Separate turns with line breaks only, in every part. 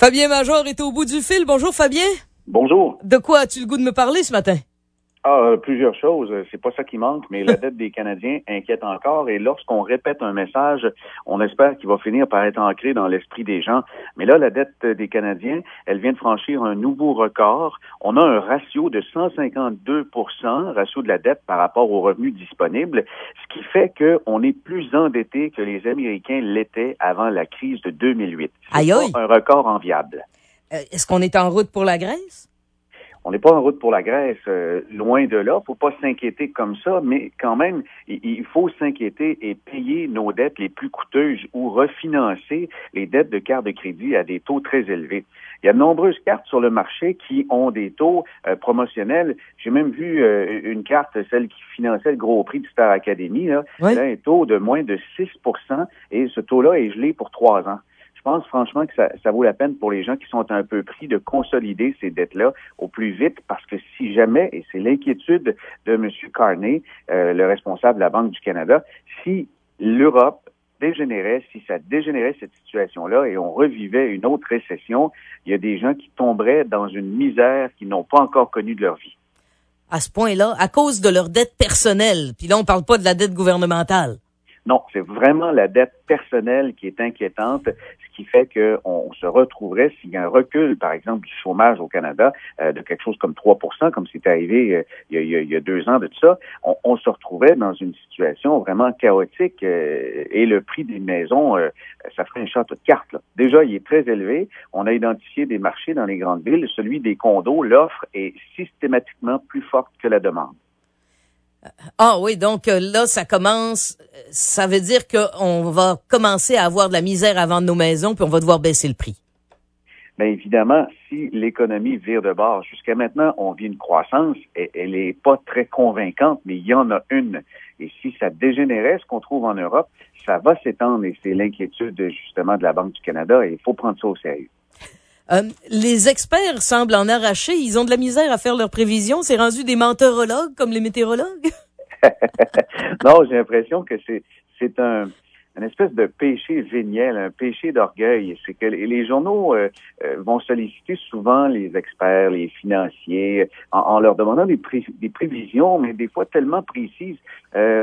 Fabien Major est au bout du fil. Bonjour Fabien.
Bonjour.
De quoi as-tu le goût de me parler ce matin?
Ah, euh, plusieurs choses. C'est pas ça qui manque, mais la dette des Canadiens inquiète encore. Et lorsqu'on répète un message, on espère qu'il va finir par être ancré dans l'esprit des gens. Mais là, la dette des Canadiens, elle vient de franchir un nouveau record. On a un ratio de 152% ratio de la dette par rapport aux revenus disponibles, ce qui fait qu'on est plus endetté que les Américains l'étaient avant la crise de 2008.
C'est
un record enviable.
Euh, est-ce qu'on est en route pour la Grèce?
On n'est pas en route pour la Grèce, euh, loin de là. Faut pas s'inquiéter comme ça, mais quand même, il, faut s'inquiéter et payer nos dettes les plus coûteuses ou refinancer les dettes de cartes de crédit à des taux très élevés. Il y a de nombreuses cartes sur le marché qui ont des taux euh, promotionnels. J'ai même vu euh, une carte, celle qui finançait le gros prix du Star Academy, là, a un taux de moins de 6% et ce taux-là est gelé pour trois ans je pense franchement que ça, vaut la peine pour les gens qui sont un peu pris de consolider ces dettes-là au plus vite parce que si jamais, et c'est l'inquiétude de M. Carney, euh, le responsable de la Banque du Canada, si l'Europe dégénérait, si ça dégénérait cette situation-là et on revivait une autre récession, il y a des gens qui tomberaient dans une misère qu'ils n'ont pas encore connue de leur vie.
À ce point-là, à cause de leur dette personnelle, puis là on parle pas de la dette gouvernementale.
Non, c'est vraiment la dette personnelle qui est inquiétante, ce qui fait qu'on se retrouverait s'il y a un recul, par exemple, du chômage au Canada euh, de quelque chose comme 3% comme c'était arrivé euh, il, y a, deux ans de tout ça, on, se retrouverait dans une situation vraiment chaotique euh, et le prix des maisons, ça ferait un château de cartes. Déjà, il est très élevé. On a identifié des marchés dans les grandes villes. Celui des condos, l'offre est systématiquement plus forte que la demande.
Ah oui, donc euh, là, ça commence, ça veut dire qu'on va commencer à avoir de la misère à vendre nos maisons, puis on va devoir baisser le prix.
Bien évidemment, si l'économie vire de bord, jusqu'à maintenant, on vit une croissance, et elle n'est pas très convaincante, mais il y en a une. Et si ça dégénérait, ce qu'on trouve en Europe, ça va s'étendre, et c'est l'inquiétude justement de la Banque du Canada, et il faut prendre ça au sérieux.
Euh, les experts semblent en arracher. Ils ont de la misère à faire leurs prévisions. C'est rendu des menteurologues comme les météorologues?
non, j'ai l'impression que c'est, c'est un, une espèce de péché véniel, un péché d'orgueil. C'est que les journaux euh, euh, vont solliciter souvent les experts, les financiers, en, leur demandant des, des, prévisions, mais des fois tellement précises.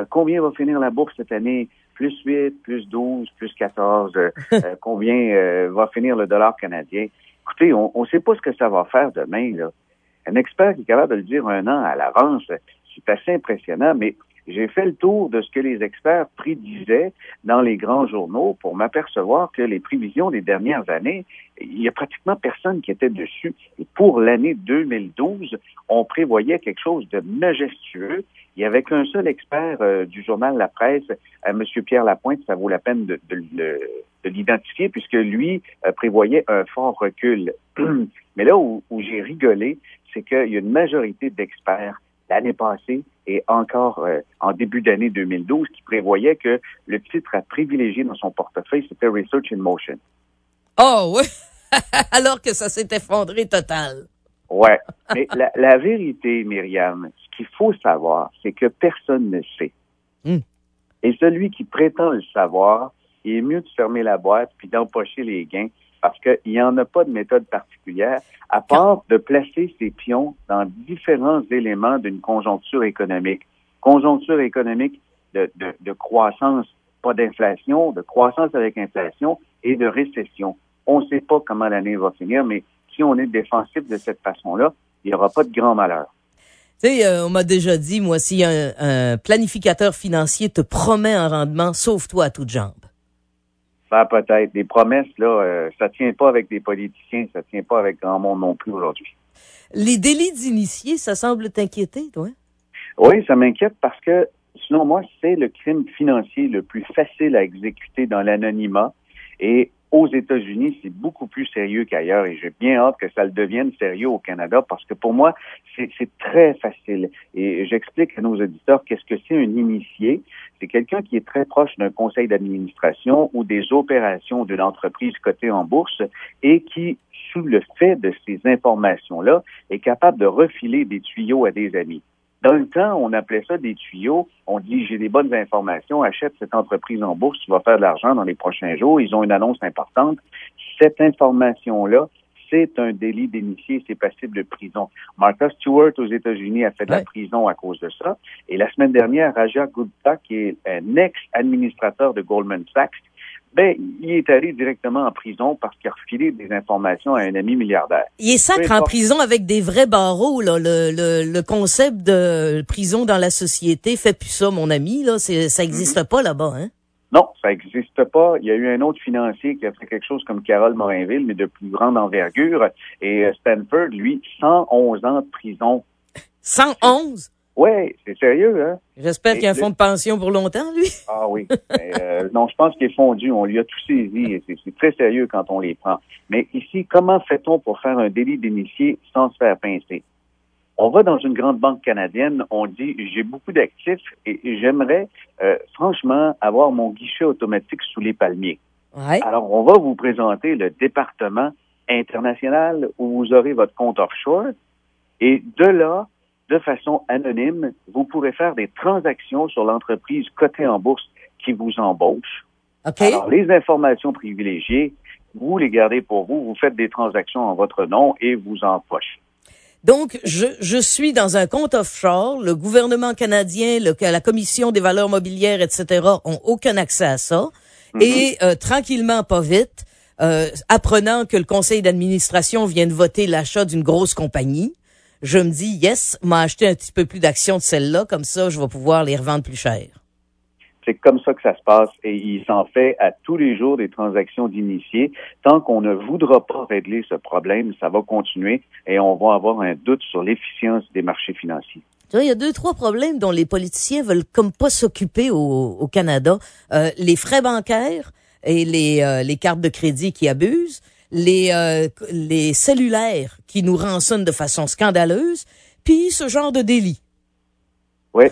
combien va finir la bourse cette année? Plus 8, plus 12, plus 14. combien va finir le dollar canadien? Écoutez, on ne sait pas ce que ça va faire demain. Là. Un expert qui est capable de le dire un an à l'avance, c'est assez impressionnant, mais j'ai fait le tour de ce que les experts prédisaient dans les grands journaux pour m'apercevoir que les prévisions des dernières années, il y a pratiquement personne qui était dessus. Et pour l'année 2012, on prévoyait quelque chose de majestueux. Il y avait qu'un seul expert euh, du journal La Presse, euh, M. Pierre Lapointe, ça vaut la peine de l'identifier puisque lui euh, prévoyait un fort recul. Mais là où, j'ai rigolé, c'est qu'il y a une majorité d'experts l'année passée et encore euh, en début d'année 2012 qui prévoyaient que le titre à privilégier dans son portefeuille, c'était Research in Motion.
Oh oui! Alors que ça s'est effondré total.
Ouais. Mais la, vérité, Myriam, ce qu'il faut savoir, c'est que personne ne sait. Hmm. Et celui qui prétend le savoir, il est mieux de fermer la boîte puis d'empocher les gains parce qu'il n'y en a pas de méthode particulière, à part de placer ses pions dans différents éléments d'une conjoncture économique. Conjoncture économique de, de croissance, pas d'inflation, de croissance avec inflation et de récession. On ne sait pas comment l'année va finir, mais si on est défensif de cette façon-là, il n'y aura pas de grand malheur.
Tu sais, euh, on m'a déjà dit, moi, si un, un, planificateur financier te promet un rendement, sauve-toi à toutes jambes.
Ça peut-être. Des promesses, là, euh, ça tient pas avec des politiciens, ça tient pas avec grand monde non plus aujourd'hui.
Les délits d'initiés, ça semble t'inquiéter, toi?
Oui, ça m'inquiète parce que, selon moi, c'est le crime financier le plus facile à exécuter dans l'anonymat. Et aux États-Unis, c'est beaucoup plus sérieux qu'ailleurs et j'ai bien hâte que ça le devienne sérieux au Canada parce que pour moi, c'est très facile. Et j'explique à nos auditeurs qu'est-ce que c'est un initié. C'est quelqu'un qui est très proche d'un conseil d'administration ou des opérations d'une entreprise cotée en bourse et qui, sous le fait de ces informations-là, est capable de refiler des tuyaux à des amis. Dans le temps, on appelait ça des tuyaux. On dit, j'ai des bonnes informations, achète cette entreprise en bourse, tu vas faire de l'argent dans les prochains jours. Ils ont une annonce importante. Cette information-là, c'est un délit d'initié, c'est passible de prison. Martha Stewart aux États-Unis a fait de la prison à cause de ça. Et la semaine dernière, Raja Gupta, qui est un ex-administrateur de Goldman Sachs, ben, il est allé directement en prison parce qu'il a refilé des informations à un ami milliardaire.
Il est sacré en prison avec des vrais barreaux, là. Le, le, le, concept de prison dans la société fait plus ça, mon ami, là. Ça n'existe mm-hmm. pas là-bas, hein?
Non, ça n'existe pas. Il y a eu un autre financier qui a fait quelque chose comme Carole Morinville, mais de plus grande envergure. Et euh, Stanford, lui, 111 ans de prison.
111?
Oui, c'est sérieux, hein?
J'espère qu'il y a un fonds de pension pour longtemps, lui.
Ah oui. euh, non, je pense qu'il est fondu. On lui a tout saisi. C'est très sérieux quand on les prend. Mais ici, comment fait-on pour faire un délit d'initié sans se faire pincer? On va dans une grande banque canadienne, on dit j'ai beaucoup d'actifs et j'aimerais euh, franchement avoir mon guichet automatique sous les palmiers.
Ouais.
Alors on va vous présenter le département international où vous aurez votre compte offshore et de là, de façon anonyme, vous pourrez faire des transactions sur l'entreprise cotée en bourse qui vous embauche.
Okay.
Alors les informations privilégiées, vous les gardez pour vous, vous faites des transactions en votre nom et vous empochez.
Donc, je, je suis dans un compte offshore. Le gouvernement canadien, le, la Commission des valeurs mobilières, etc., ont aucun accès à ça. Mm-hmm. Et euh, tranquillement, pas vite, euh, apprenant que le conseil d'administration vient de voter l'achat d'une grosse compagnie, je me dis, yes, m'a acheté un petit peu plus d'actions de celle-là, comme ça, je vais pouvoir les revendre plus cher.
C'est comme ça que ça se passe et il s'en fait à tous les jours des transactions d'initiés. Tant qu'on ne voudra pas régler ce problème, ça va continuer et on va avoir un doute sur l'efficience des marchés financiers.
Tu vois, il y a deux, trois problèmes dont les politiciens veulent comme pas s'occuper au, Canada. Euh, les frais bancaires et les, euh, les cartes de crédit qui abusent, les, euh, les cellulaires qui nous rançonnent de façon scandaleuse, puis ce genre de délit.
Oui,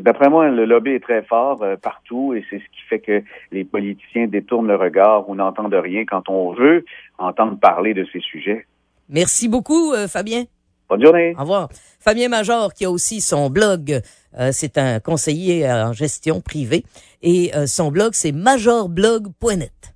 d'après moi, le lobby est très fort euh, partout et c'est ce qui fait que les politiciens détournent le regard ou n'entendent rien quand on veut entendre parler de ces sujets.
Merci beaucoup, euh, Fabien.
Bonne journée.
Au revoir. Fabien Major qui a aussi son blog. Euh, c'est un conseiller en gestion privée et son blog c'est majorblog.net.